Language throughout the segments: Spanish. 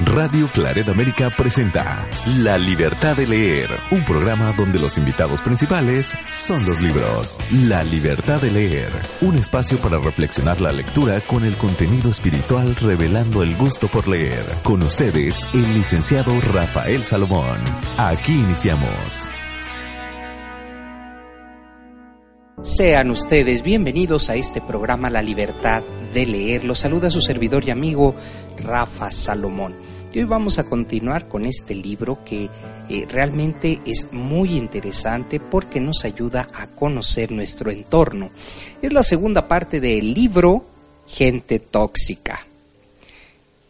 Radio Claret América presenta La Libertad de Leer, un programa donde los invitados principales son los libros. La Libertad de Leer, un espacio para reflexionar la lectura con el contenido espiritual revelando el gusto por leer. Con ustedes, el licenciado Rafael Salomón. Aquí iniciamos. Sean ustedes bienvenidos a este programa La Libertad de Leer. Los saluda su servidor y amigo Rafa Salomón. Y hoy vamos a continuar con este libro que eh, realmente es muy interesante porque nos ayuda a conocer nuestro entorno. Es la segunda parte del libro Gente Tóxica.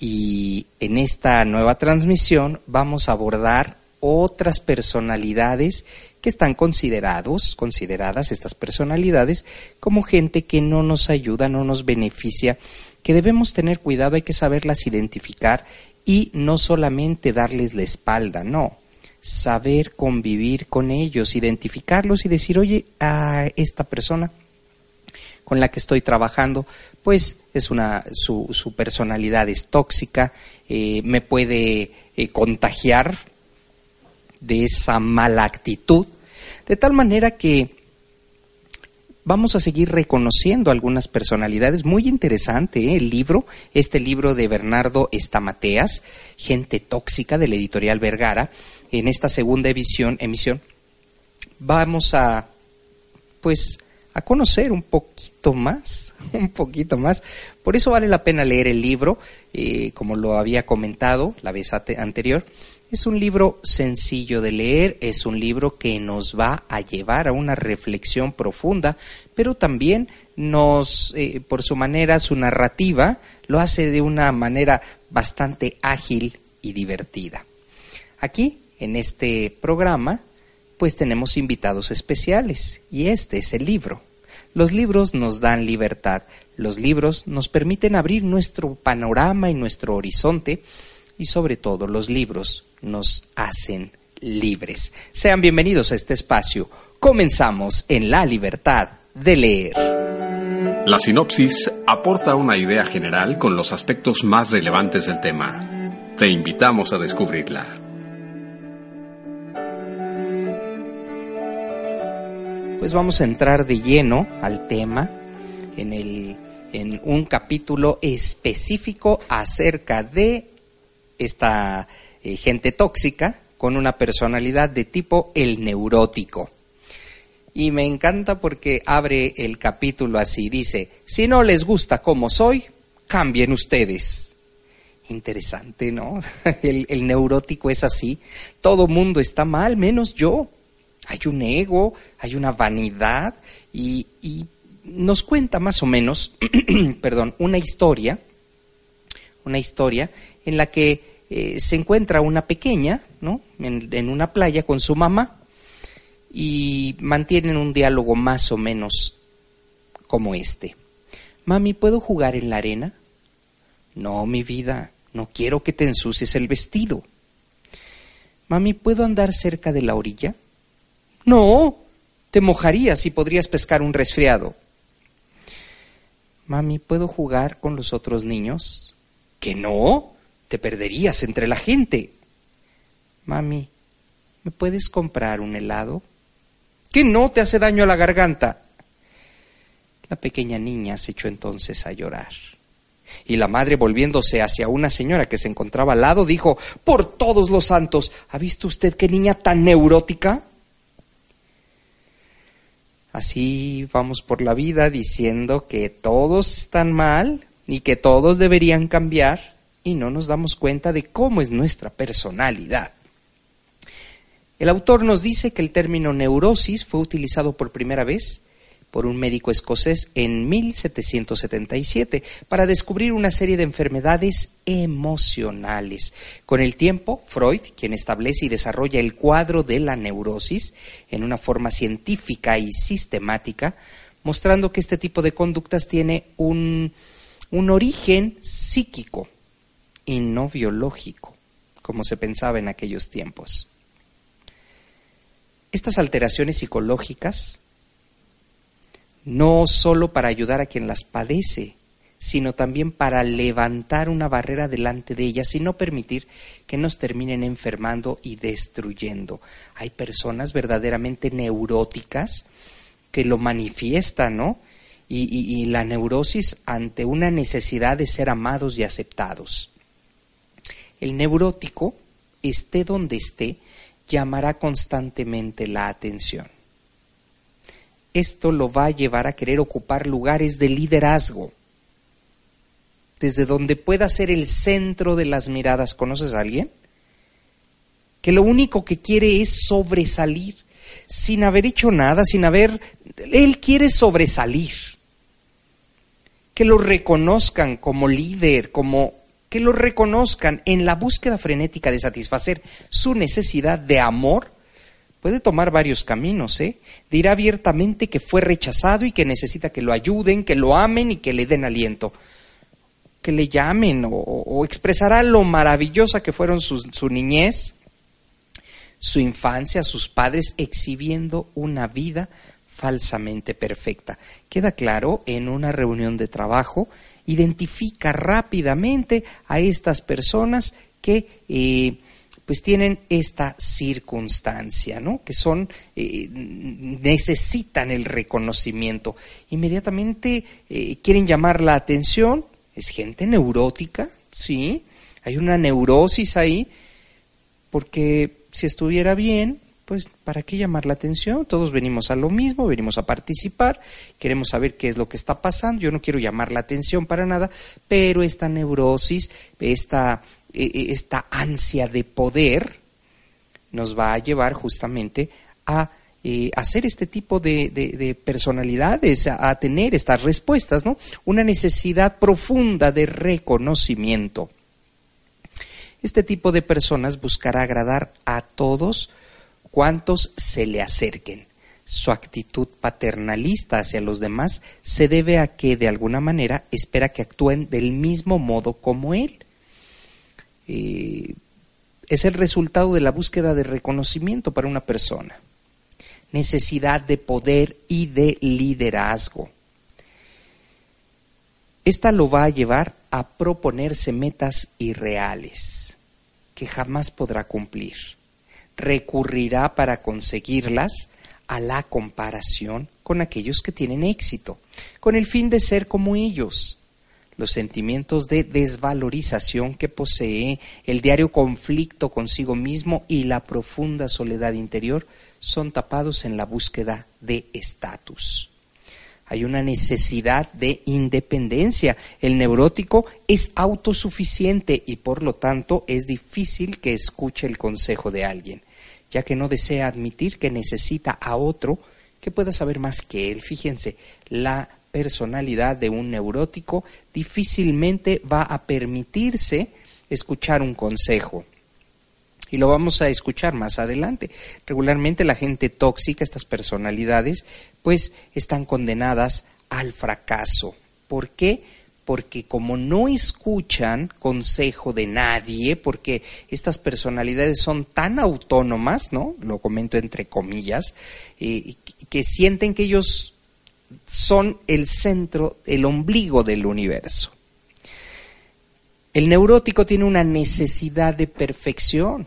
Y en esta nueva transmisión vamos a abordar otras personalidades que están considerados, consideradas estas personalidades como gente que no nos ayuda, no nos beneficia, que debemos tener cuidado, hay que saberlas identificar y no solamente darles la espalda, no, saber convivir con ellos, identificarlos y decir, oye, a esta persona con la que estoy trabajando, pues es una, su, personalidad es tóxica, eh, me puede eh, contagiar de esa mala actitud, de tal manera que vamos a seguir reconociendo algunas personalidades. Muy interesante ¿eh? el libro, este libro de Bernardo Estamateas, Gente Tóxica, de la editorial Vergara. En esta segunda emisión, emisión vamos a, pues, a conocer un poquito más, un poquito más. Por eso vale la pena leer el libro, eh, como lo había comentado la vez anterior. Es un libro sencillo de leer, es un libro que nos va a llevar a una reflexión profunda, pero también nos, eh, por su manera, su narrativa, lo hace de una manera bastante ágil y divertida. Aquí, en este programa, pues tenemos invitados especiales, y este es el libro. Los libros nos dan libertad, los libros nos permiten abrir nuestro panorama y nuestro horizonte, y sobre todo los libros nos hacen libres. Sean bienvenidos a este espacio. Comenzamos en la libertad de leer. La sinopsis aporta una idea general con los aspectos más relevantes del tema. Te invitamos a descubrirla. Pues vamos a entrar de lleno al tema en, el, en un capítulo específico acerca de esta eh, gente tóxica con una personalidad de tipo el neurótico. Y me encanta porque abre el capítulo así, dice, si no les gusta como soy, cambien ustedes. Interesante, ¿no? El, neurótico es así. Todo mundo está mal, menos yo. Hay un ego, hay una vanidad y, y nos cuenta más o menos, perdón, una historia, una historia en la que eh, se encuentra una pequeña, ¿no? En, una playa con su mamá y mantienen un diálogo más o menos como este. Mami, ¿puedo jugar en la arena? No, mi vida, no quiero que te ensucies el vestido. Mami, ¿puedo andar cerca de la orilla? No, te mojarías y podrías pescar un resfriado. Mami, ¿puedo jugar con los otros niños? Que no, te perderías entre la gente. Mami, ¿me puedes comprar un helado? ¿Que no te hace daño a la garganta? La pequeña niña se echó entonces a llorar. Y la madre, volviéndose hacia una señora que se encontraba al lado, dijo, Por todos los santos, ¿ha visto usted qué niña tan neurótica? Así vamos por la vida diciendo que todos están mal y que todos deberían cambiar y no nos damos cuenta de cómo es nuestra personalidad. El autor nos dice que el término neurosis fue utilizado por primera vez por un médico escocés en 1777 para descubrir una serie de enfermedades emocionales. Con el tiempo, Freud, quien establece y desarrolla el cuadro de la neurosis en una forma científica y sistemática, mostrando que este tipo de conductas tiene un, un origen psíquico y no biológico, como se pensaba en aquellos tiempos. Estas alteraciones psicológicas no solo para ayudar a quien las padece, sino también para levantar una barrera delante de ellas y no permitir que nos terminen enfermando y destruyendo. Hay personas verdaderamente neuróticas que lo manifiestan, ¿no? Y, y, la neurosis ante una necesidad de ser amados y aceptados. El neurótico, esté donde esté, llamará constantemente la atención. Esto lo va a llevar a querer ocupar lugares de liderazgo, desde donde pueda ser el centro de las miradas. ¿Conoces a alguien? Que lo único que quiere es sobresalir, sin haber hecho nada, sin haber... Él quiere sobresalir. Que lo reconozcan como líder, como que lo reconozcan en la búsqueda frenética de satisfacer su necesidad de amor, puede tomar varios caminos, ¿eh? Dirá abiertamente que fue rechazado y que necesita que lo ayuden, que lo amen y que le den aliento. Que le llamen o, expresará lo maravillosa que fueron su, su niñez, su infancia, sus padres, exhibiendo una vida falsamente perfecta. Queda claro en una reunión de trabajo identifica rápidamente a estas personas que eh, pues tienen esta circunstancia, ¿no? Que son, eh, necesitan el reconocimiento. Inmediatamente eh, quieren llamar la atención, es gente neurótica, ¿sí? Hay una neurosis ahí, porque si estuviera bien, pues ¿para qué llamar la atención? Todos venimos a lo mismo, venimos a participar, queremos saber qué es lo que está pasando, yo no quiero llamar la atención para nada, pero esta neurosis, esta, e, e, esta ansia de poder nos va a llevar justamente a eh, hacer este tipo de, personalidades, a, a, tener estas respuestas, ¿no? Una necesidad profunda de reconocimiento. Este tipo de personas buscará agradar a todos cuantos se le acerquen. Su actitud paternalista hacia los demás se debe a que, de alguna manera, espera que actúen del mismo modo como él. Eh, es el resultado de la búsqueda de reconocimiento para una persona. Necesidad de poder y de liderazgo. Esta lo va a llevar a proponerse metas irreales que jamás podrá cumplir recurrirá para conseguirlas a la comparación con aquellos que tienen éxito, con el fin de ser como ellos. Los sentimientos de desvalorización que posee, el diario conflicto consigo mismo y la profunda soledad interior son tapados en la búsqueda de estatus. Hay una necesidad de independencia. El neurótico es autosuficiente y por lo tanto es difícil que escuche el consejo de alguien ya que no desea admitir que necesita a otro que pueda saber más que él. Fíjense, la personalidad de un neurótico difícilmente va a permitirse escuchar un consejo. Y lo vamos a escuchar más adelante. Regularmente la gente tóxica, estas personalidades, pues están condenadas al fracaso. ¿Por qué? Porque como no escuchan consejo de nadie, porque estas personalidades son tan autónomas, ¿no? Lo comento entre comillas, eh, que sienten que ellos son el centro, el ombligo del universo. El neurótico tiene una necesidad de perfección,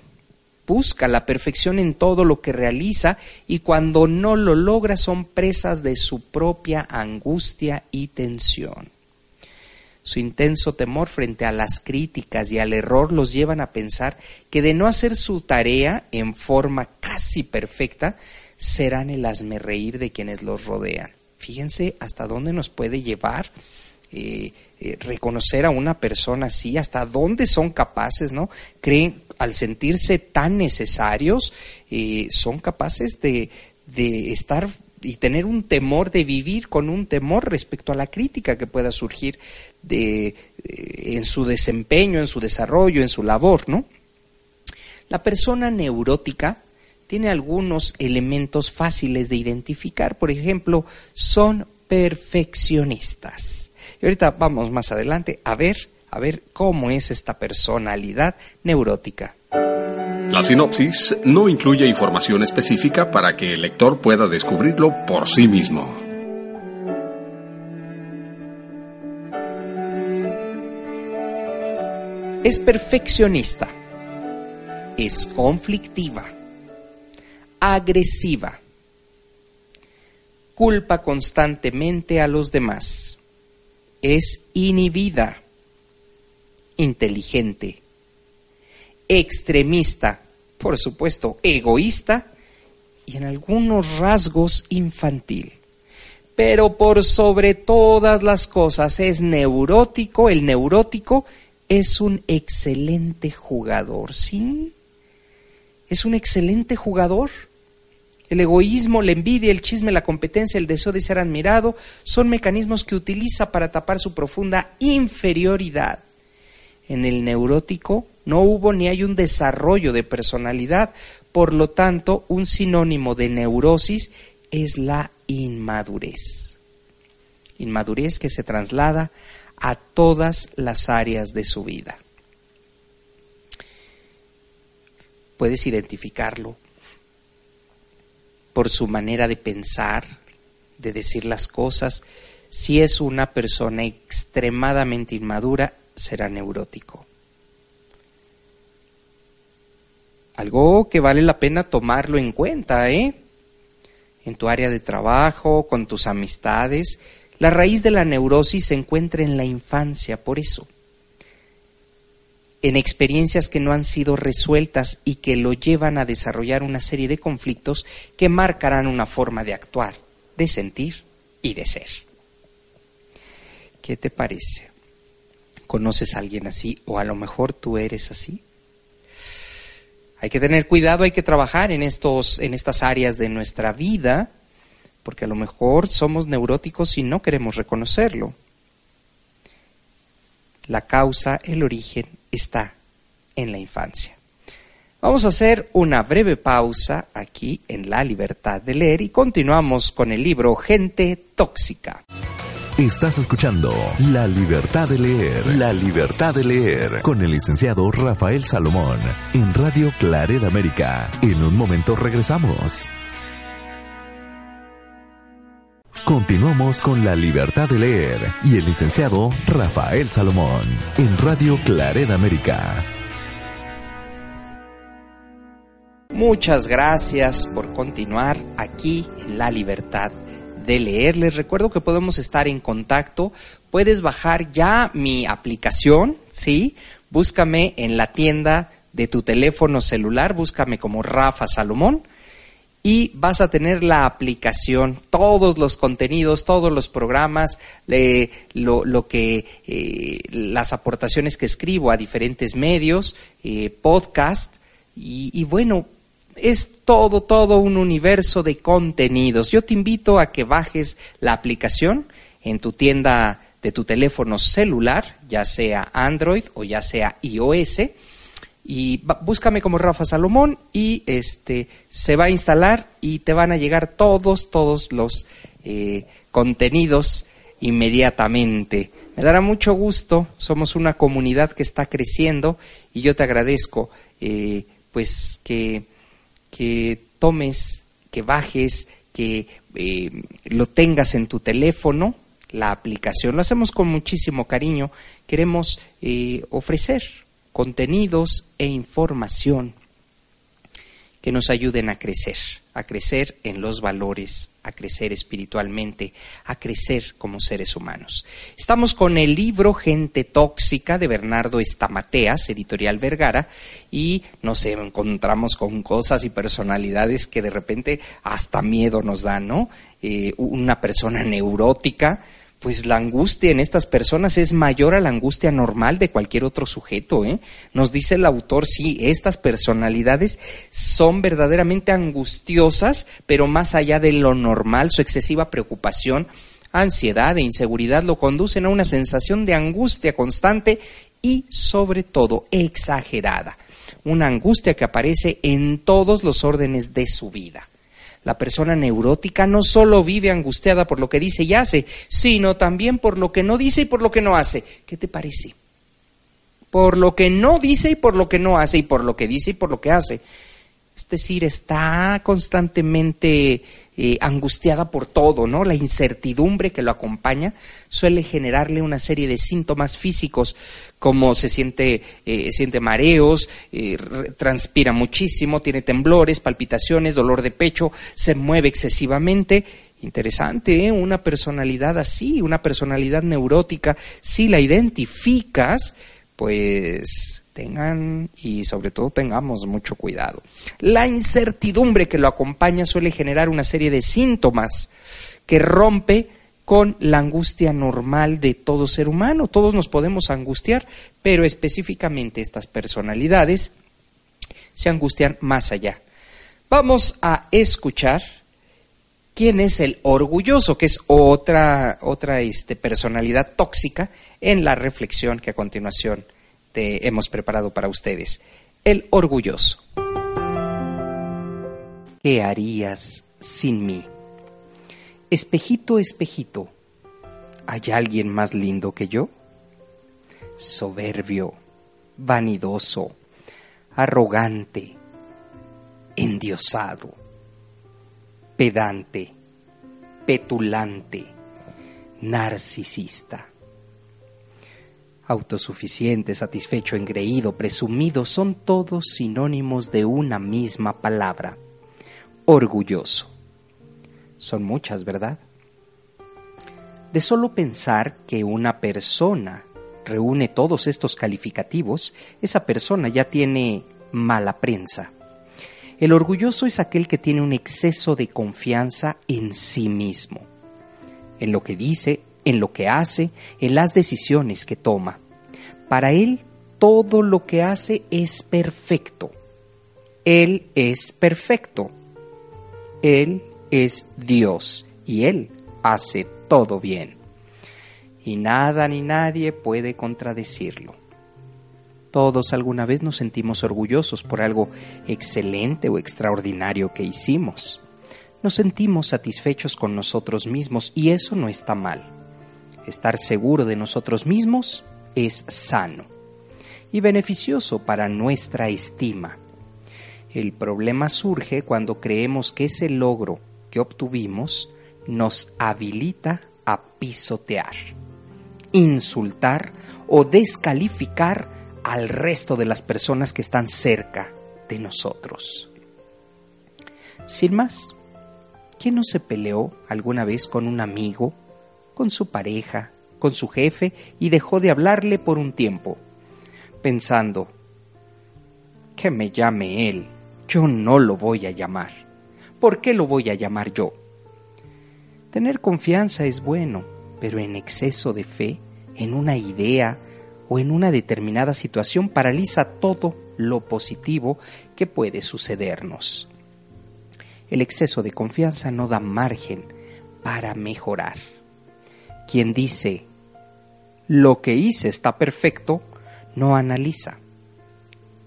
busca la perfección en todo lo que realiza y cuando no lo logra son presas de su propia angustia y tensión. Su intenso temor frente a las críticas y al error los llevan a pensar que de no hacer su tarea en forma casi perfecta, serán el reír de quienes los rodean. Fíjense hasta dónde nos puede llevar eh, eh, reconocer a una persona así, hasta dónde son capaces, ¿no? Creen, al sentirse tan necesarios, eh, son capaces de, de estar y tener un temor de vivir con un temor respecto a la crítica que pueda surgir de, eh, en su desempeño, en su desarrollo, en su labor, ¿no? La persona neurótica tiene algunos elementos fáciles de identificar. Por ejemplo, son perfeccionistas. Y ahorita vamos más adelante a ver, a ver cómo es esta personalidad neurótica. La sinopsis no incluye información específica para que el lector pueda descubrirlo por sí mismo. Es perfeccionista. Es conflictiva. Agresiva. Culpa constantemente a los demás. Es inhibida. Inteligente extremista, por supuesto, egoísta y en algunos rasgos infantil. Pero por sobre todas las cosas es neurótico, el neurótico es un excelente jugador, ¿sí? Es un excelente jugador. El egoísmo, la envidia, el chisme, la competencia, el deseo de ser admirado son mecanismos que utiliza para tapar su profunda inferioridad. En el neurótico no hubo ni hay un desarrollo de personalidad, por lo tanto, un sinónimo de neurosis es la inmadurez. Inmadurez que se traslada a todas las áreas de su vida. Puedes identificarlo por su manera de pensar, de decir las cosas. Si es una persona extremadamente inmadura, será neurótico. Algo que vale la pena tomarlo en cuenta, ¿eh? En tu área de trabajo, con tus amistades. La raíz de la neurosis se encuentra en la infancia, por eso. En experiencias que no han sido resueltas y que lo llevan a desarrollar una serie de conflictos que marcarán una forma de actuar, de sentir y de ser. ¿Qué te parece? ¿Conoces a alguien así o a lo mejor tú eres así? Hay que tener cuidado, hay que trabajar en, estos, en estas áreas de nuestra vida, porque a lo mejor somos neuróticos y no queremos reconocerlo. La causa, el origen está en la infancia. Vamos a hacer una breve pausa aquí en La Libertad de Leer y continuamos con el libro Gente Tóxica. Estás escuchando La Libertad de Leer, La Libertad de Leer, con el licenciado Rafael Salomón, en Radio Claret América. En un momento regresamos. Continuamos con La Libertad de Leer y el licenciado Rafael Salomón, en Radio Claret América. Muchas gracias por continuar aquí en La Libertad de leer. Les recuerdo que podemos estar en contacto. Puedes bajar ya mi aplicación, ¿sí? Búscame en la tienda de tu teléfono celular, búscame como Rafa Salomón y vas a tener la aplicación, todos los contenidos, todos los programas, lo, que eh, las aportaciones que escribo a diferentes medios, eh, podcast y, y bueno, es todo, todo un universo de contenidos. Yo te invito a que bajes la aplicación en tu tienda de tu teléfono celular, ya sea Android o ya sea iOS, y búscame como Rafa Salomón y este se va a instalar y te van a llegar todos, todos los eh, contenidos inmediatamente. Me dará mucho gusto, somos una comunidad que está creciendo y yo te agradezco eh, pues que que tomes, que bajes, que eh, lo tengas en tu teléfono, la aplicación. Lo hacemos con muchísimo cariño. Queremos eh, ofrecer contenidos e información que nos ayuden a crecer, a crecer en los valores, a crecer espiritualmente, a crecer como seres humanos. Estamos con el libro Gente Tóxica de Bernardo Estamateas, editorial Vergara, y nos encontramos con cosas y personalidades que de repente hasta miedo nos dan, ¿no? Eh, una persona neurótica, pues la angustia en estas personas es mayor a la angustia normal de cualquier otro sujeto. ¿eh? Nos dice el autor, sí, estas personalidades son verdaderamente angustiosas, pero más allá de lo normal, su excesiva preocupación, ansiedad e inseguridad lo conducen a una sensación de angustia constante y sobre todo exagerada. Una angustia que aparece en todos los órdenes de su vida. La persona neurótica no solo vive angustiada por lo que dice y hace, sino también por lo que no dice y por lo que no hace. ¿Qué te parece? Por lo que no dice y por lo que no hace, y por lo que dice y por lo que hace. Es decir, está constantemente eh, angustiada por todo, ¿no? La incertidumbre que lo acompaña suele generarle una serie de síntomas físicos, como se siente, eh, siente mareos, eh, transpira muchísimo, tiene temblores, palpitaciones, dolor de pecho, se mueve excesivamente. Interesante, ¿eh? Una personalidad así, una personalidad neurótica, si la identificas, pues tengan y sobre todo tengamos mucho cuidado. La incertidumbre que lo acompaña suele generar una serie de síntomas que rompe con la angustia normal de todo ser humano. Todos nos podemos angustiar, pero específicamente estas personalidades se angustian más allá. Vamos a escuchar quién es el orgulloso, que es otra, otra este, personalidad tóxica en la reflexión que a continuación te hemos preparado para ustedes. El orgulloso. ¿Qué harías sin mí? Espejito, espejito, ¿hay alguien más lindo que yo? Soberbio, vanidoso, arrogante, endiosado, pedante, petulante, narcisista autosuficiente, satisfecho, engreído, presumido, son todos sinónimos de una misma palabra, orgulloso. Son muchas, ¿verdad? De solo pensar que una persona reúne todos estos calificativos, esa persona ya tiene mala prensa. El orgulloso es aquel que tiene un exceso de confianza en sí mismo, en lo que dice, en lo que hace, en las decisiones que toma. Para Él todo lo que hace es perfecto. Él es perfecto. Él es Dios y Él hace todo bien. Y nada ni nadie puede contradecirlo. Todos alguna vez nos sentimos orgullosos por algo excelente o extraordinario que hicimos. Nos sentimos satisfechos con nosotros mismos y eso no está mal. Estar seguro de nosotros mismos es sano y beneficioso para nuestra estima. El problema surge cuando creemos que ese logro que obtuvimos nos habilita a pisotear, insultar o descalificar al resto de las personas que están cerca de nosotros. Sin más, ¿quién no se peleó alguna vez con un amigo, con su pareja, con su jefe y dejó de hablarle por un tiempo, pensando, que me llame él, yo no lo voy a llamar. ¿Por qué lo voy a llamar yo? Tener confianza es bueno, pero en exceso de fe, en una idea o en una determinada situación paraliza todo lo positivo que puede sucedernos. El exceso de confianza no da margen para mejorar. Quien dice, lo que hice está perfecto, no analiza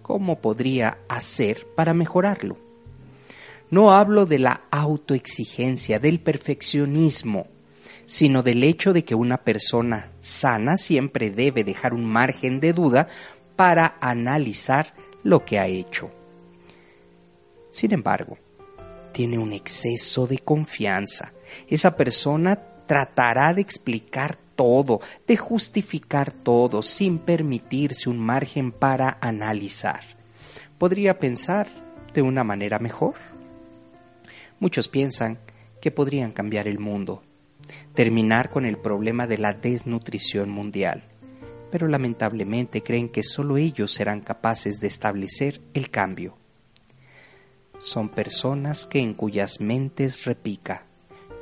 cómo podría hacer para mejorarlo. No hablo de la autoexigencia, del perfeccionismo, sino del hecho de que una persona sana siempre debe dejar un margen de duda para analizar lo que ha hecho. Sin embargo, tiene un exceso de confianza. Esa persona tratará de explicar todo, de justificar todo sin permitirse un margen para analizar. ¿Podría pensar de una manera mejor? Muchos piensan que podrían cambiar el mundo, terminar con el problema de la desnutrición mundial, pero lamentablemente creen que solo ellos serán capaces de establecer el cambio. Son personas que en cuyas mentes repica,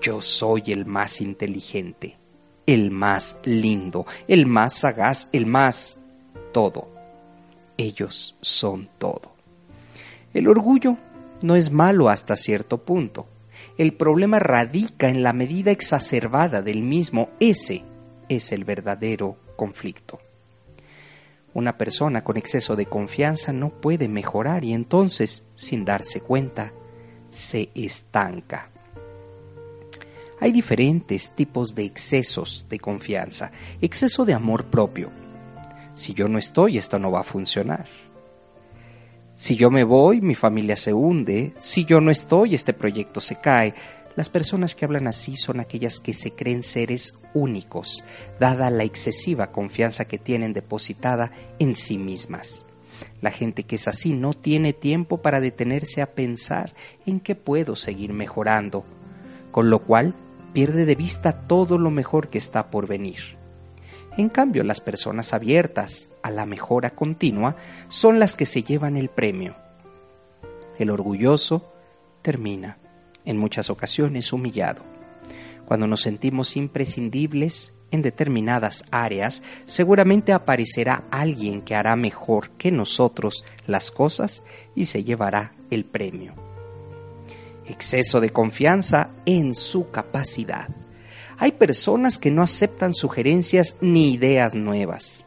yo soy el más inteligente el más lindo, el más sagaz, el más todo. Ellos son todo. El orgullo no es malo hasta cierto punto. El problema radica en la medida exacerbada del mismo. Ese es el verdadero conflicto. Una persona con exceso de confianza no puede mejorar y entonces, sin darse cuenta, se estanca. Hay diferentes tipos de excesos de confianza. Exceso de amor propio. Si yo no estoy, esto no va a funcionar. Si yo me voy, mi familia se hunde. Si yo no estoy, este proyecto se cae. Las personas que hablan así son aquellas que se creen seres únicos, dada la excesiva confianza que tienen depositada en sí mismas. La gente que es así no tiene tiempo para detenerse a pensar en qué puedo seguir mejorando, con lo cual pierde de vista todo lo mejor que está por venir. En cambio, las personas abiertas a la mejora continua son las que se llevan el premio. El orgulloso termina, en muchas ocasiones, humillado. Cuando nos sentimos imprescindibles en determinadas áreas, seguramente aparecerá alguien que hará mejor que nosotros las cosas y se llevará el premio exceso de confianza en su capacidad. Hay personas que no aceptan sugerencias ni ideas nuevas.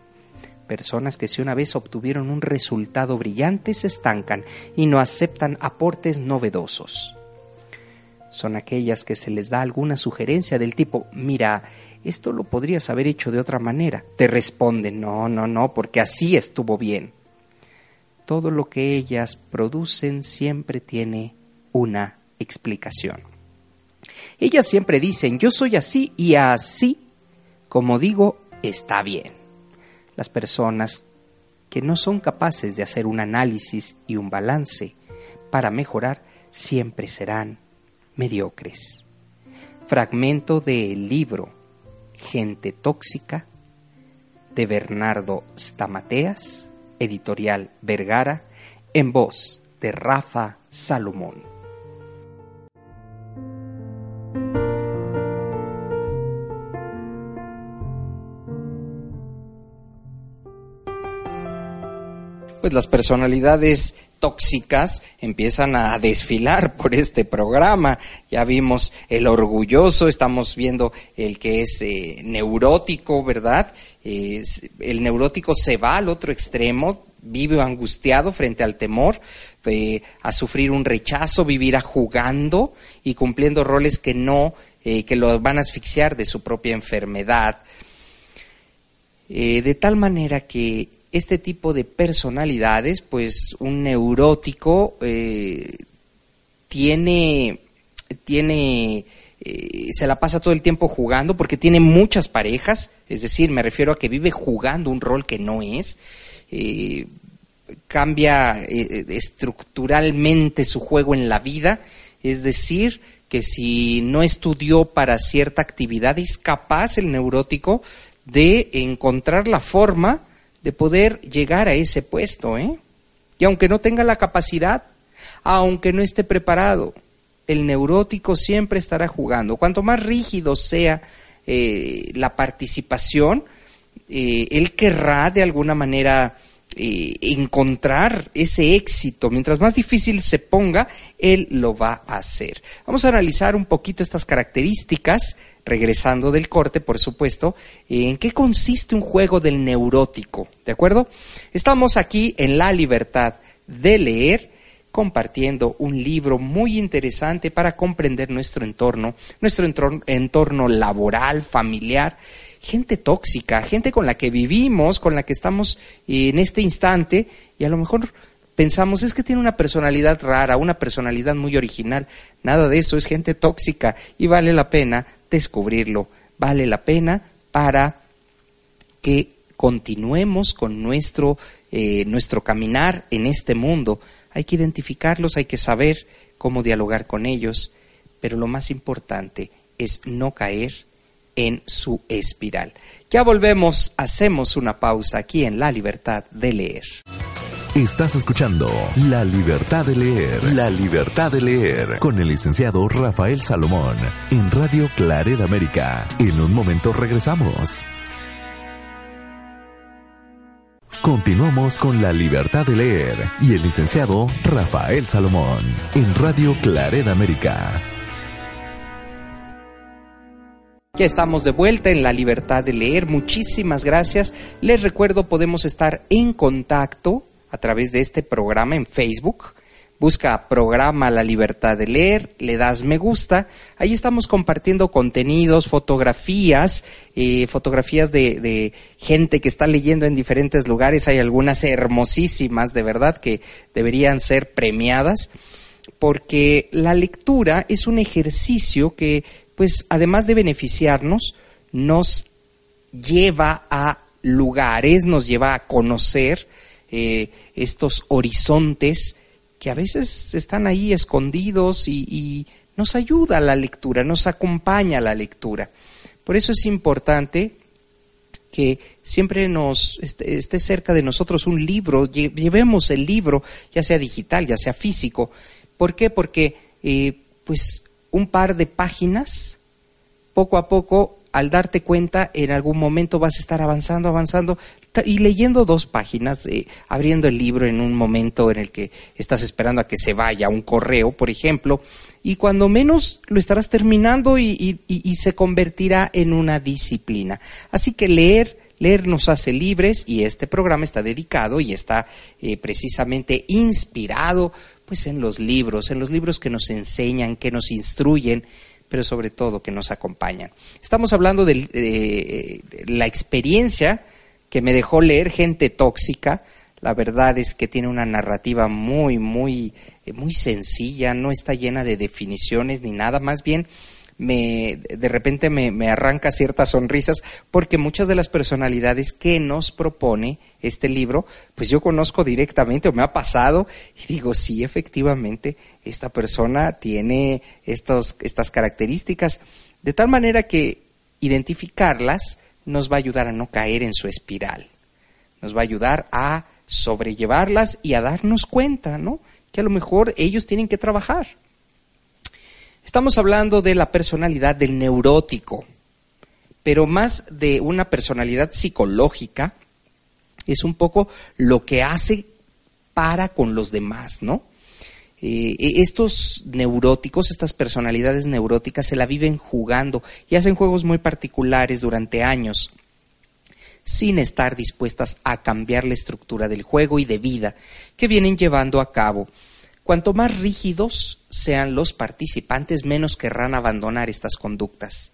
Personas que si una vez obtuvieron un resultado brillante se estancan y no aceptan aportes novedosos. Son aquellas que se les da alguna sugerencia del tipo, mira, esto lo podrías haber hecho de otra manera. Te responden, no, no, no, porque así estuvo bien. Todo lo que ellas producen siempre tiene una explicación. Ellas siempre dicen, yo soy así y así, como digo, está bien. Las personas que no son capaces de hacer un análisis y un balance para mejorar siempre serán mediocres. Fragmento del libro Gente Tóxica de Bernardo Stamateas, editorial Vergara, en voz de Rafa Salomón. Pues las personalidades tóxicas empiezan a desfilar por este programa. Ya vimos el orgulloso, estamos viendo el que es eh, neurótico, ¿verdad? el neurótico se va al otro extremo, vive angustiado frente al temor, eh, a sufrir un rechazo, vivirá jugando y cumpliendo roles que no, eh, que lo van a asfixiar de su propia enfermedad. de tal manera que este tipo de personalidades, pues un neurótico eh, tiene, tiene eh, se la pasa todo el tiempo jugando porque tiene muchas parejas, es decir, me refiero a que vive jugando un rol que no es, eh, cambia estructuralmente su juego en la vida, es decir, que si no estudió para cierta actividad es capaz el neurótico de encontrar la forma de poder llegar a ese puesto, ¿eh? Y aunque no tenga la capacidad, aunque no esté preparado, el neurótico siempre estará jugando. Cuanto más rígido sea eh, la participación, eh, él querrá de alguna manera eh, encontrar ese éxito. Mientras más difícil se ponga, él lo va a hacer. Vamos a analizar un poquito estas características regresando del corte, por supuesto, en qué consiste un juego del neurótico, ¿de acuerdo? Estamos aquí en la libertad de leer, compartiendo un libro muy interesante para comprender nuestro entorno, nuestro entorno, entorno laboral, familiar, gente tóxica, gente con la que vivimos, con la que estamos en este instante, y a lo mejor pensamos, es que tiene una personalidad rara, una personalidad muy original. Nada de eso, es gente tóxica y vale la pena descubrirlo. Vale la pena para que continuemos con nuestro, eh, nuestro caminar en este mundo. Hay que identificarlos, hay que saber cómo dialogar con ellos, pero lo más importante es no caer en su espiral. Ya volvemos, hacemos una pausa aquí en La Libertad de Leer. Estás escuchando La Libertad de Leer. La Libertad de Leer. Con el licenciado Rafael Salomón. En Radio Claret América. En un momento regresamos. Continuamos con La Libertad de Leer y el licenciado Rafael Salomón. En Radio Claret América. Ya estamos de vuelta en la libertad de leer. Muchísimas gracias. Les recuerdo, podemos estar en contacto a través de este programa en Facebook. Busca programa La Libertad de Leer, le das me gusta. Ahí estamos compartiendo contenidos, fotografías, eh, fotografías de, de, gente que está leyendo en diferentes lugares. Hay algunas hermosísimas, de verdad, que deberían ser premiadas, porque la lectura es un ejercicio que pues además de beneficiarnos, nos lleva a lugares, nos lleva a conocer eh, estos horizontes que a veces están ahí escondidos y, nos ayuda a la lectura, nos acompaña a la lectura. Por eso es importante que siempre nos esté, cerca de nosotros un libro, llevemos el libro, ya sea digital, ya sea físico. ¿Por qué? Porque eh, pues un par de páginas, poco a poco, al darte cuenta, en algún momento vas a estar avanzando, avanzando y leyendo dos páginas, eh, abriendo el libro en un momento en el que estás esperando a que se vaya un correo, por ejemplo, y cuando menos lo estarás terminando y, se convertirá en una disciplina. Así que leer, leer nos hace libres y este programa está dedicado y está eh, precisamente inspirado pues en los libros, en los libros que nos enseñan, que nos instruyen, pero sobre todo que nos acompañan. Estamos hablando de, eh, la experiencia que me dejó leer Gente Tóxica. La verdad es que tiene una narrativa muy, muy, eh, muy sencilla, no está llena de definiciones ni nada, más bien me, de repente me, arranca ciertas sonrisas porque muchas de las personalidades que nos propone este libro, pues yo conozco directamente o me ha pasado y digo, sí, efectivamente, esta persona tiene estos, estas características, de tal manera que identificarlas nos va a ayudar a no caer en su espiral, nos va a ayudar a sobrellevarlas y a darnos cuenta, ¿no? Que a lo mejor ellos tienen que trabajar Estamos hablando de la personalidad del neurótico, pero más de una personalidad psicológica, es un poco lo que hace para con los demás, ¿no? Eh, estos neuróticos, estas personalidades neuróticas se la viven jugando y hacen juegos muy particulares durante años sin estar dispuestas a cambiar la estructura del juego y de vida que vienen llevando a cabo Cuanto más rígidos sean los participantes, menos querrán abandonar estas conductas.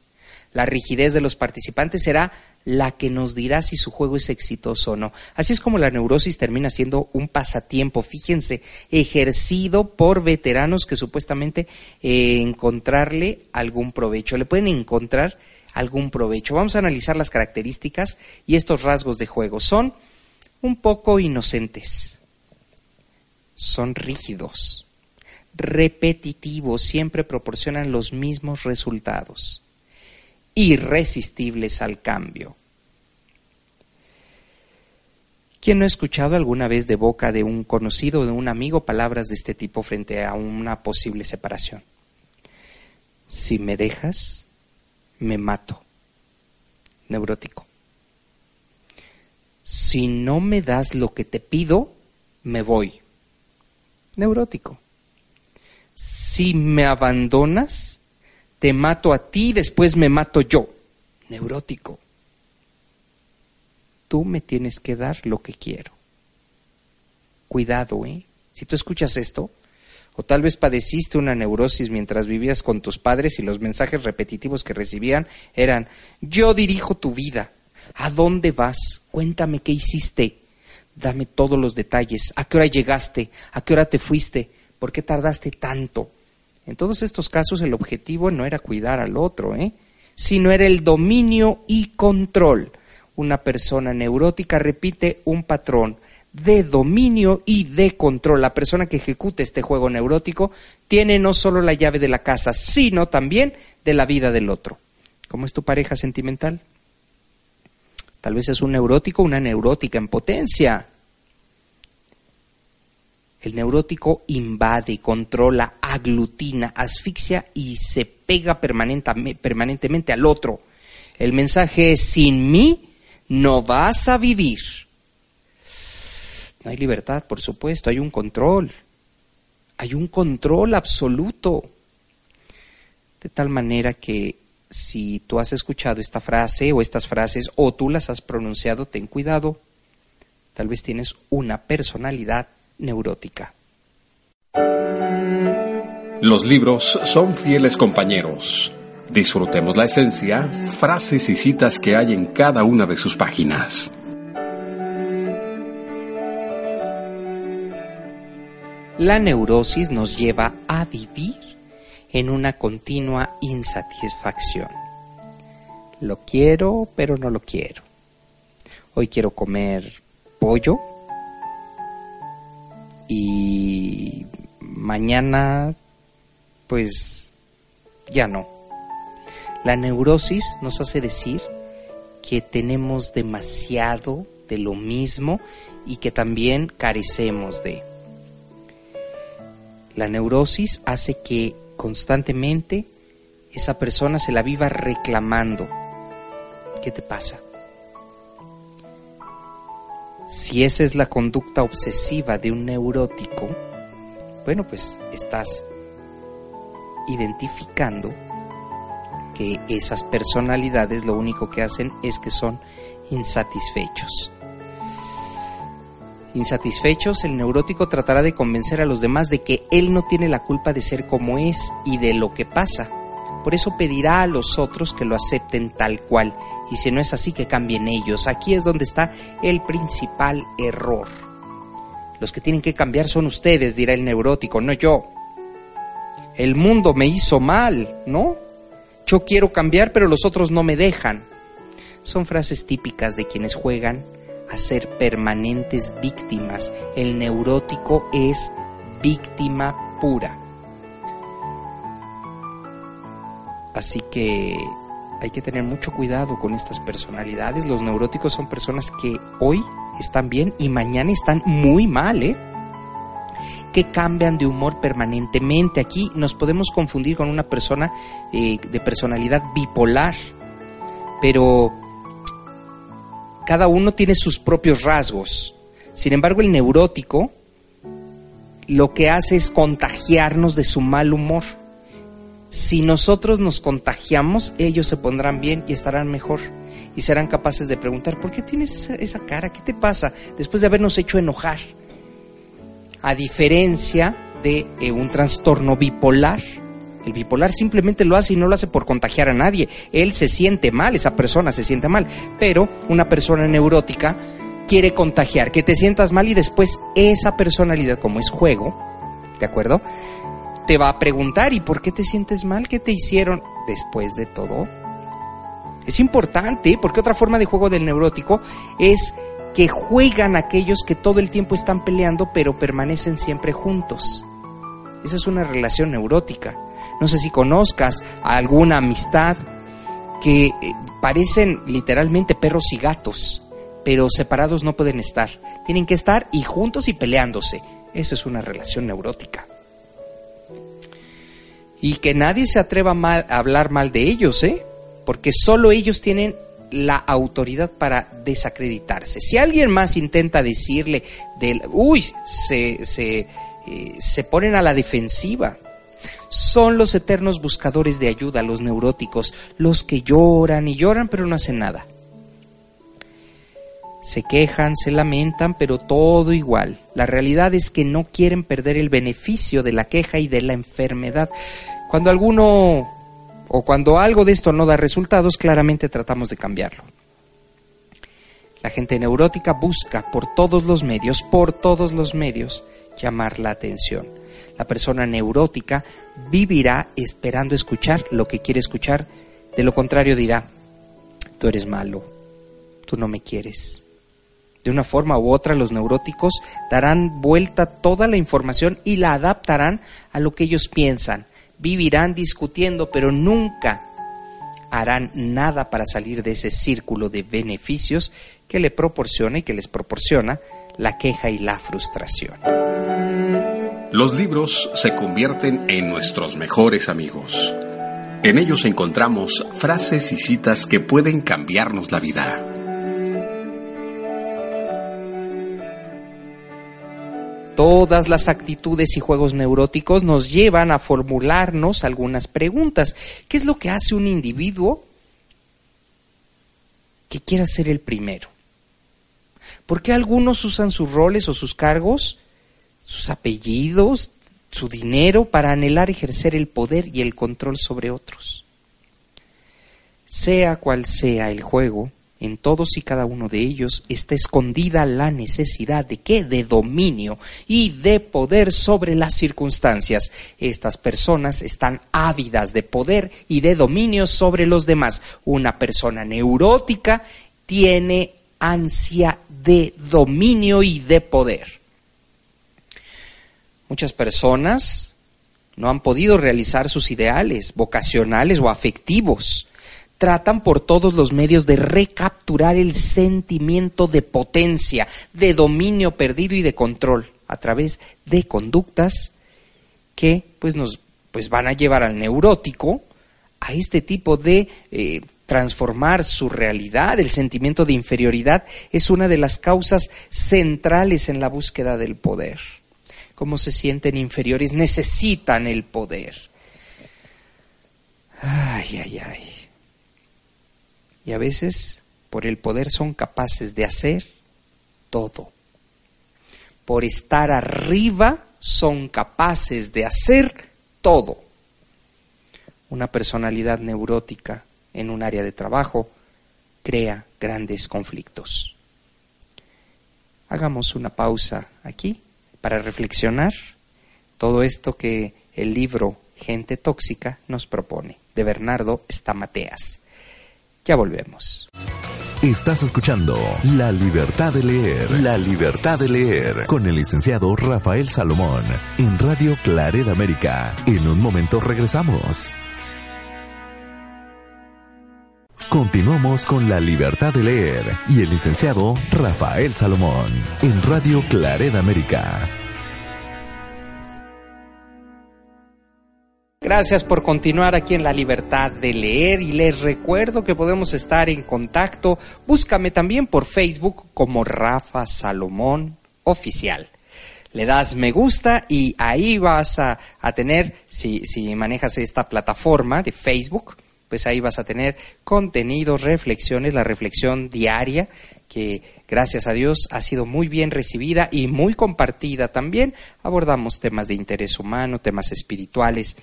La rigidez de los participantes será la que nos dirá si su juego es exitoso o no. Así es como la neurosis termina siendo un pasatiempo, fíjense, ejercido por veteranos que supuestamente eh, encontrarle algún provecho, le pueden encontrar algún provecho. Vamos a analizar las características y estos rasgos de juego. Son un poco inocentes, son rígidos, repetitivos, siempre proporcionan los mismos resultados, irresistibles al cambio. ¿Quién no ha escuchado alguna vez de boca de un conocido o de un amigo palabras de este tipo frente a una posible separación? Si me dejas, me mato. Neurótico. Si no me das lo que te pido, me voy neurótico. Si me abandonas, te mato a ti, después me mato yo, neurótico. Tú me tienes que dar lo que quiero. Cuidado, ¿eh? Si tú escuchas esto, o tal vez padeciste una neurosis mientras vivías con tus padres y los mensajes repetitivos que recibían eran, yo dirijo tu vida, ¿a dónde vas? Cuéntame qué hiciste, Dame todos los detalles. ¿A qué hora llegaste? ¿A qué hora te fuiste? ¿Por qué tardaste tanto? En todos estos casos el objetivo no era cuidar al otro, ¿eh? sino era el dominio y control. Una persona neurótica repite un patrón de dominio y de control. La persona que ejecuta este juego neurótico tiene no solo la llave de la casa, sino también de la vida del otro. ¿Cómo es tu pareja sentimental? Tal vez es un neurótico, una neurótica en potencia. El neurótico invade, controla, aglutina, asfixia y se pega permanentemente al otro. El mensaje es, sin mí no vas a vivir. No hay libertad, por supuesto, hay un control. Hay un control absoluto. De tal manera que si tú has escuchado esta frase o estas frases o tú las has pronunciado, ten cuidado. Tal vez tienes una personalidad neurótica. Los libros son fieles compañeros. Disfrutemos la esencia, frases y citas que hay en cada una de sus páginas. La neurosis nos lleva a vivir en una continua insatisfacción. Lo quiero, pero no lo quiero. Hoy quiero comer pollo y mañana pues ya no. La neurosis nos hace decir que tenemos demasiado de lo mismo y que también carecemos de. La neurosis hace que constantemente esa persona se la viva reclamando. ¿Qué te pasa? Si esa es la conducta obsesiva de un neurótico, bueno, pues estás identificando que esas personalidades lo único que hacen es que son insatisfechos. Insatisfechos, el neurótico tratará de convencer a los demás de que él no tiene la culpa de ser como es y de lo que pasa. Por eso pedirá a los otros que lo acepten tal cual, y si no es así, que cambien ellos. Aquí es donde está el principal error. Los que tienen que cambiar son ustedes, dirá el neurótico, no yo. El mundo me hizo mal, ¿no? Yo quiero cambiar, pero los otros no me dejan. Son frases típicas de quienes juegan a ser permanentes víctimas. El neurótico es víctima pura. Así que hay que tener mucho cuidado con estas personalidades. Los neuróticos son personas que hoy están bien y mañana están muy mal, ¿eh? que cambian de humor permanentemente. Aquí nos podemos confundir con una persona eh, de personalidad bipolar, pero cada uno tiene sus propios rasgos. Sin embargo, el neurótico lo que hace es contagiarnos de su mal humor. Si nosotros nos contagiamos, ellos se pondrán bien y estarán mejor. Y serán capaces de preguntar, ¿por qué tienes esa, cara? ¿Qué te pasa? Después de habernos hecho enojar. A diferencia de eh, un trastorno bipolar. El bipolar simplemente lo hace y no lo hace por contagiar a nadie. Él se siente mal, esa persona se siente mal. Pero una persona neurótica quiere contagiar, que te sientas mal y después esa personalidad, como es juego, ¿de acuerdo? te va a preguntar, ¿y por qué te sientes mal? ¿Qué te hicieron después de todo? Es importante, porque otra forma de juego del neurótico es que juegan aquellos que todo el tiempo están peleando, pero permanecen siempre juntos. Esa es una relación neurótica. No sé si conozcas alguna amistad que eh, parecen literalmente perros y gatos, pero separados no pueden estar. Tienen que estar y juntos y peleándose. Esa es una relación neurótica y que nadie se atreva a hablar mal de ellos, ¿eh? Porque solo ellos tienen la autoridad para desacreditarse. Si alguien más intenta decirle del, uy, se, se, eh, se ponen a la defensiva. Son los eternos buscadores de ayuda, los neuróticos, los que lloran y lloran pero no hacen nada. Se quejan, se lamentan, pero todo igual. La realidad es que no quieren perder el beneficio de la queja y de la enfermedad. Cuando alguno o cuando algo de esto no da resultados, claramente tratamos de cambiarlo. La gente neurótica busca por todos los medios, por todos los medios, llamar la atención. La persona neurótica vivirá esperando escuchar lo que quiere escuchar, de lo contrario dirá, tú eres malo, tú no me quieres. De una forma u otra los neuróticos darán vuelta toda la información y la adaptarán a lo que ellos piensan, vivirán discutiendo, pero nunca harán nada para salir de ese círculo de beneficios que le proporciona y que les proporciona la queja y la frustración. Los libros se convierten en nuestros mejores amigos. En ellos encontramos frases y citas que pueden cambiarnos la vida. Todas las actitudes y juegos neuróticos nos llevan a formularnos algunas preguntas. ¿Qué es lo que hace un individuo que quiera ser el primero? ¿Por qué algunos usan sus roles o sus cargos, sus apellidos, su dinero para anhelar ejercer el poder y el control sobre otros? Sea cual sea el juego, en todos y cada uno de ellos está escondida la necesidad de qué? De dominio y de poder sobre las circunstancias. Estas personas están ávidas de poder y de dominio sobre los demás. Una persona neurótica tiene ansia de dominio y de poder. Muchas personas no han podido realizar sus ideales vocacionales o afectivos tratan por todos los medios de recapturar el sentimiento de potencia, de dominio perdido y de control a través de conductas que pues nos pues van a llevar al neurótico a este tipo de eh, transformar su realidad, el sentimiento de inferioridad es una de las causas centrales en la búsqueda del poder. Cómo se sienten inferiores, necesitan el poder. Ay, ay, ay y a veces por el poder son capaces de hacer todo. Por estar arriba son capaces de hacer todo. Una personalidad neurótica en un área de trabajo crea grandes conflictos. Hagamos una pausa aquí para reflexionar todo esto que el libro Gente Tóxica nos propone, de Bernardo Stamateas. Ya volvemos. Estás escuchando La Libertad de Leer, La Libertad de Leer, con el licenciado Rafael Salomón, en Radio Claret América. En un momento regresamos. Continuamos con La Libertad de Leer y el licenciado Rafael Salomón, en Radio Claret América. Gracias por continuar aquí en la libertad de leer y les recuerdo que podemos estar en contacto. Búscame también por Facebook como Rafa Salomón Oficial. Le das me gusta y ahí vas a, tener, si, si manejas esta plataforma de Facebook, pues ahí vas a tener contenidos, reflexiones, la reflexión diaria que gracias a Dios ha sido muy bien recibida y muy compartida también. Abordamos temas de interés humano, temas espirituales,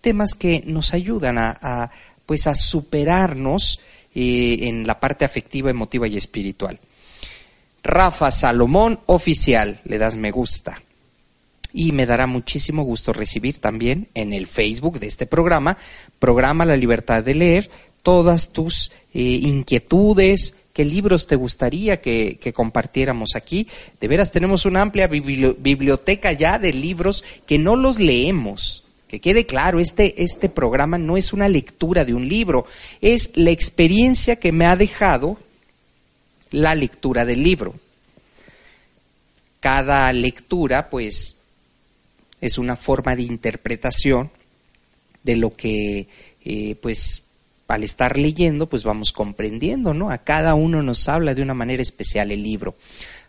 temas que nos ayudan a, pues a superarnos eh, en la parte afectiva, emotiva y espiritual. Rafa Salomón Oficial, le das me gusta. Y me dará muchísimo gusto recibir también en el Facebook de este programa, programa La Libertad de Leer, todas tus eh, inquietudes, qué libros te gustaría que, que, compartiéramos aquí. De veras, tenemos una amplia biblioteca ya de libros que no los leemos, que quede claro, este, este programa no es una lectura de un libro, es la experiencia que me ha dejado la lectura del libro. Cada lectura, pues, es una forma de interpretación de lo que, eh, pues, al estar leyendo, pues vamos comprendiendo, ¿no? A cada uno nos habla de una manera especial el libro.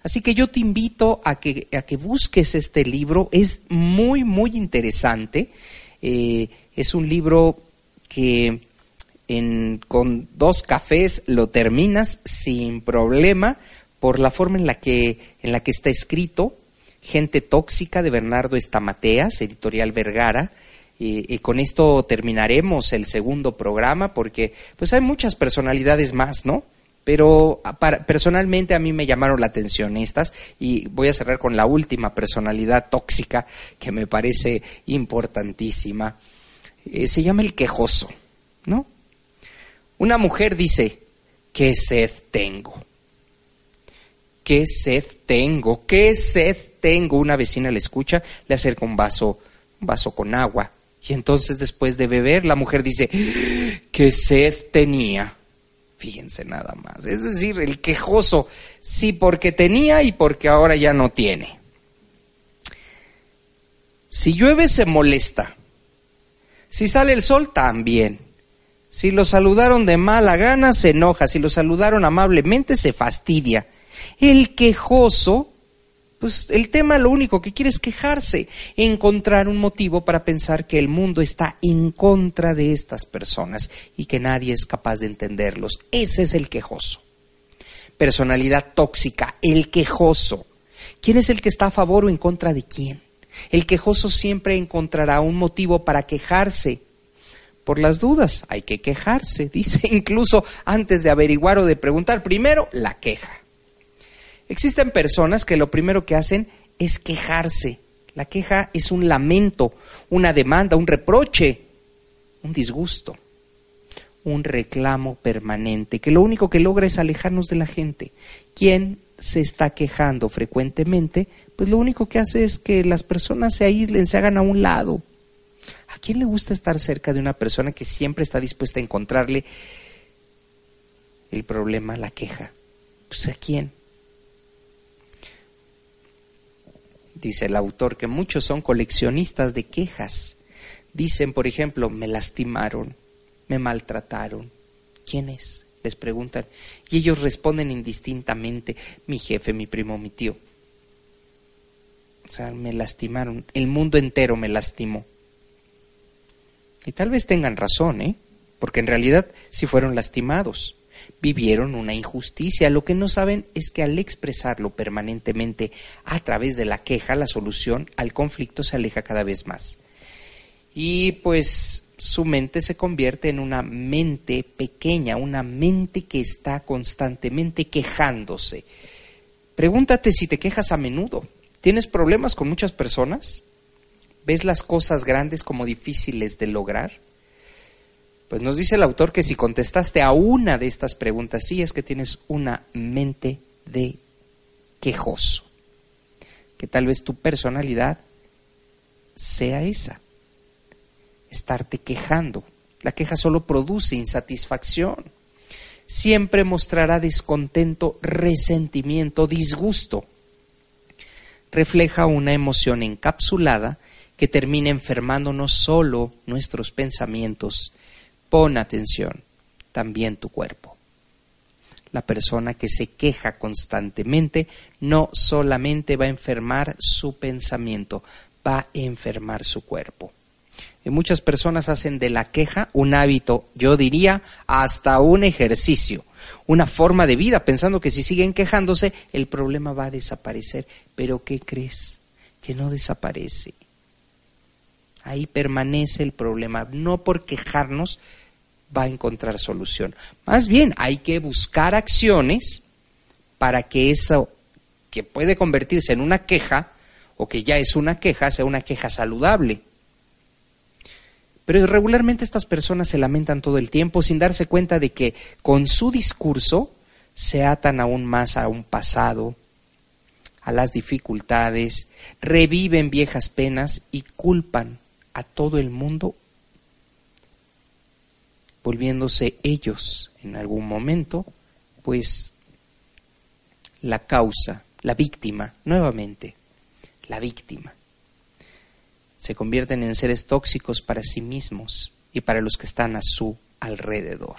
Así que yo te invito a que, a que busques este libro, es muy, muy interesante. Eh, es un libro que con dos cafés lo terminas sin problema por la forma en la que, en la que está escrito. Gente tóxica de Bernardo Estamateas, editorial Vergara. Y con esto terminaremos el segundo programa porque pues hay muchas personalidades más, ¿no? pero personalmente a mí me llamaron la atención estas y voy a cerrar con la última personalidad tóxica que me parece importantísima. Eh, se llama el quejoso, ¿no? Una mujer dice, ¿qué sed tengo? ¿Qué sed tengo? ¿Qué sed tengo? Una vecina le escucha, le acerca un vaso, un vaso con agua. Y entonces después de beber, la mujer dice, ¿qué sed tenía? Fíjense nada más. Es decir, el quejoso, sí porque tenía y porque ahora ya no tiene. Si llueve se molesta. Si sale el sol también. Si lo saludaron de mala gana se enoja. Si lo saludaron amablemente se fastidia. El quejoso, pues el tema lo único que quiere es quejarse, encontrar un motivo para pensar que el mundo está en contra de estas personas y que nadie es capaz de entenderlos. Ese es el quejoso. Personalidad tóxica, el quejoso. ¿Quién es el que está a favor o en contra de quién? El quejoso siempre encontrará un motivo para quejarse. Por las dudas, hay que quejarse, dice incluso antes de averiguar o de preguntar. Primero, la queja. Existen personas que lo primero que hacen es quejarse. La queja es un lamento, una demanda, un reproche, un disgusto, un reclamo permanente, que lo único que logra es alejarnos de la gente. ¿Quién se está quejando frecuentemente, pues lo único que hace es que las personas se aíslen, se hagan a un lado. ¿A quién le gusta estar cerca de una persona que siempre está dispuesta a encontrarle el problema, la queja? Pues a quién. Dice el autor que muchos son coleccionistas de quejas. Dicen, por ejemplo, me lastimaron, me maltrataron. ¿Quién es? les preguntan, y ellos responden indistintamente, mi jefe, mi primo, mi tío. O sea, me lastimaron, el mundo entero me lastimó. Y tal vez tengan razón, ¿eh? Porque en realidad si fueron lastimados, vivieron una injusticia. Lo que no saben es que al expresarlo permanentemente a través de la queja, la solución al conflicto se aleja cada vez más. Y pues su mente se convierte en una mente pequeña, una mente que está constantemente quejándose. Pregúntate si te quejas a menudo. ¿Tienes problemas con muchas personas? ¿Ves las cosas grandes como difíciles de lograr? Pues nos dice el autor que si contestaste a una de estas preguntas, sí es que tienes una mente de quejoso. Que tal vez tu personalidad sea esa estarte quejando. La queja solo produce insatisfacción. Siempre mostrará descontento, resentimiento, disgusto. Refleja una emoción encapsulada que termina enfermando no solo nuestros pensamientos, pon atención, también tu cuerpo. La persona que se queja constantemente no solamente va a enfermar su pensamiento, va a enfermar su cuerpo muchas personas hacen de la queja un hábito, yo diría, hasta un ejercicio, una forma de vida, pensando que si siguen quejándose, el problema va a desaparecer. Pero ¿qué crees? Que no desaparece. Ahí permanece el problema. No por quejarnos va a encontrar solución. Más bien, hay que buscar acciones para que eso que puede convertirse en una queja, o que ya es una queja, sea una queja saludable. Pero regularmente estas personas se lamentan todo el tiempo sin darse cuenta de que con su discurso se atan aún más a un pasado, a las dificultades, reviven viejas penas y culpan a todo el mundo, volviéndose ellos en algún momento, pues la causa, la víctima, nuevamente, la víctima se convierten en seres tóxicos para sí mismos y para los que están a su alrededor.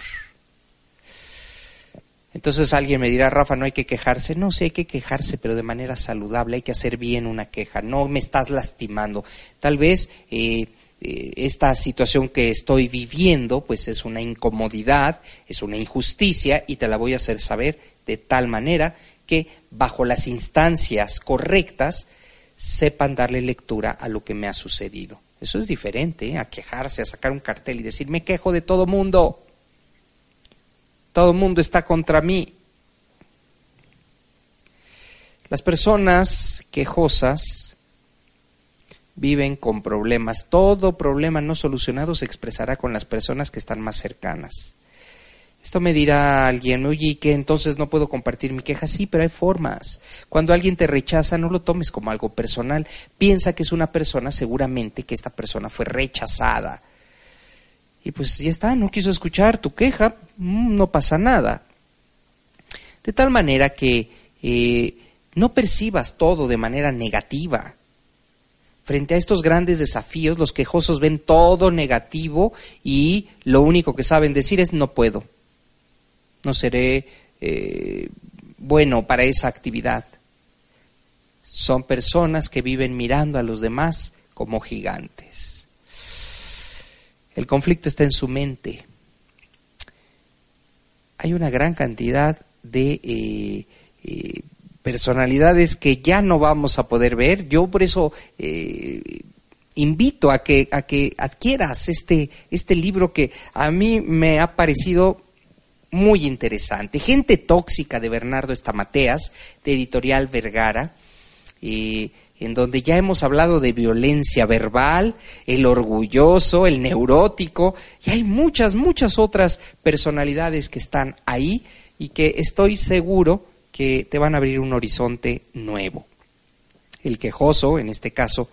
Entonces alguien me dirá, Rafa, no hay que quejarse. No, sí hay que quejarse, pero de manera saludable, hay que hacer bien una queja. No me estás lastimando. Tal vez eh, eh, esta situación que estoy viviendo, pues es una incomodidad, es una injusticia y te la voy a hacer saber de tal manera que bajo las instancias correctas sepan darle lectura a lo que me ha sucedido. Eso es diferente ¿eh? a quejarse, a sacar un cartel y decir, me quejo de todo mundo. Todo mundo está contra mí. Las personas quejosas viven con problemas. Todo problema no solucionado se expresará con las personas que están más cercanas. Esto me dirá alguien, oye, que entonces no puedo compartir mi queja? Sí, pero hay formas. Cuando alguien te rechaza, no lo tomes como algo personal. Piensa que es una persona, seguramente que esta persona fue rechazada. Y pues ya está, no quiso escuchar tu queja, mm, no pasa nada. De tal manera que eh, no percibas todo de manera negativa. frente a estos grandes desafíos, los quejosos ven todo negativo y lo único que saben decir es no puedo, no seré eh, bueno para esa actividad. Son personas que viven mirando a los demás como gigantes. El conflicto está en su mente. Hay una gran cantidad de eh, eh, personalidades que ya no vamos a poder ver. Yo por eso eh, invito a que, a que adquieras este, este libro que a mí me ha parecido muy interesante. Gente tóxica de Bernardo Estamateas, de Editorial Vergara, eh, en donde ya hemos hablado de violencia verbal, el orgulloso, el neurótico, y hay muchas, muchas otras personalidades que están ahí y que estoy seguro que te van a abrir un horizonte nuevo. El quejoso, en este caso,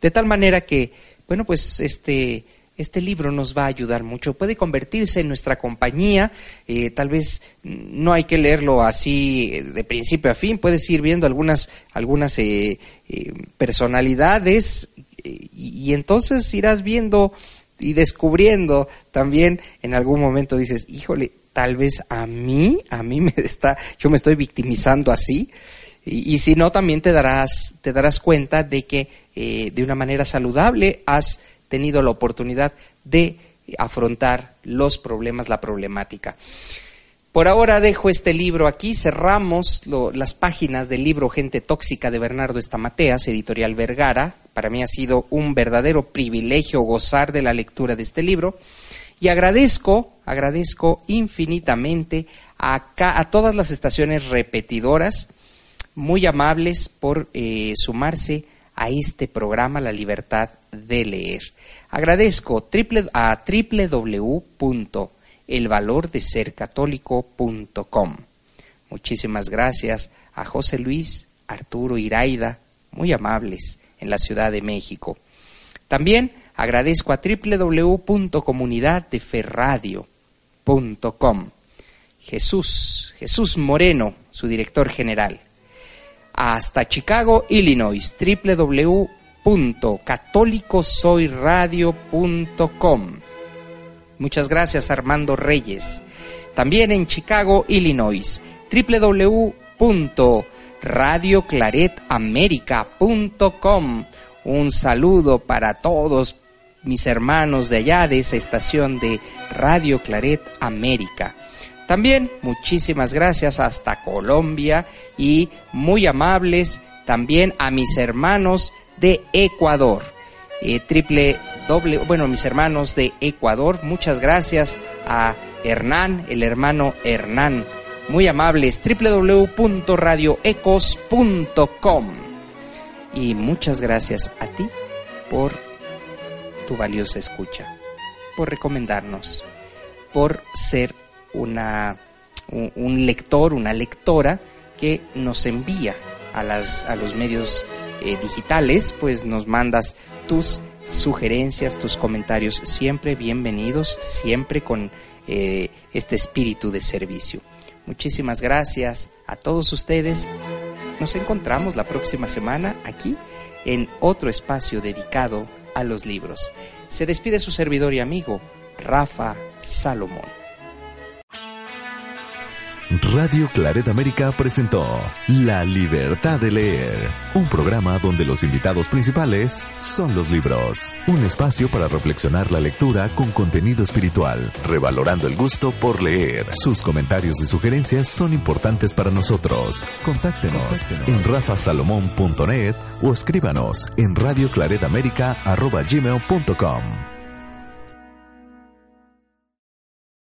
de tal manera que, bueno, pues este, este libro nos va a ayudar mucho. Puede convertirse en nuestra compañía. Eh, tal vez no hay que leerlo así eh, de principio a fin. Puedes ir viendo algunas, algunas eh, personalidades y, entonces irás viendo y descubriendo también en algún momento dices, híjole, tal vez a mí, a mí me está, yo me estoy victimizando así. Y, y si no, también te darás, te darás cuenta de que de una manera saludable has tenido la oportunidad de afrontar los problemas, la problemática. Por ahora dejo este libro aquí, cerramos las páginas del libro Gente Tóxica de Bernardo Estamateas, editorial Vergara. Para mí ha sido un verdadero privilegio gozar de la lectura de este libro y agradezco, agradezco infinitamente a, todas las estaciones repetidoras, muy amables por eh, sumarse a este programa La Libertad de Leer. Agradezco a www.elvalordesercatólico.com. Muchísimas gracias a José Luis, Arturo Iraida, muy amables en la Ciudad de México. También agradezco a www.comunidaddeferradio.com. Jesús, Jesús Moreno, su director general. Hasta Chicago, Illinois, www www.catolicosoyradio.com. Muchas gracias Armando Reyes. También en Chicago, Illinois, www.radioclaretamerica.com. Un saludo para todos mis hermanos de allá de esa estación de Radio Claret América. También muchísimas gracias hasta Colombia y muy amables también a mis hermanos de Ecuador. Eh, triple doble, bueno, mis hermanos de Ecuador, muchas gracias a Hernán, el hermano Hernán, muy amables, www.radioecos.com. Y muchas gracias a ti por tu valiosa escucha, por recomendarnos, por ser una, un, lector, una lectora que nos envía a, las, a los medios eh, digitales, pues nos mandas tus sugerencias, tus comentarios, siempre bienvenidos, siempre con eh, este espíritu de servicio. Muchísimas gracias a todos ustedes. Nos encontramos la próxima semana aquí en otro espacio dedicado a los libros. Se despide su servidor y amigo, Rafa Salomón. Radio Claret América presentó La Libertad de Leer, un programa donde los invitados principales son los libros, un espacio para reflexionar la lectura con contenido espiritual, revalorando el gusto por leer. Sus comentarios y sugerencias son importantes para nosotros. Contáctenos, en rafasalomón.net o escríbanos en radioclaretamérica.gmail.com.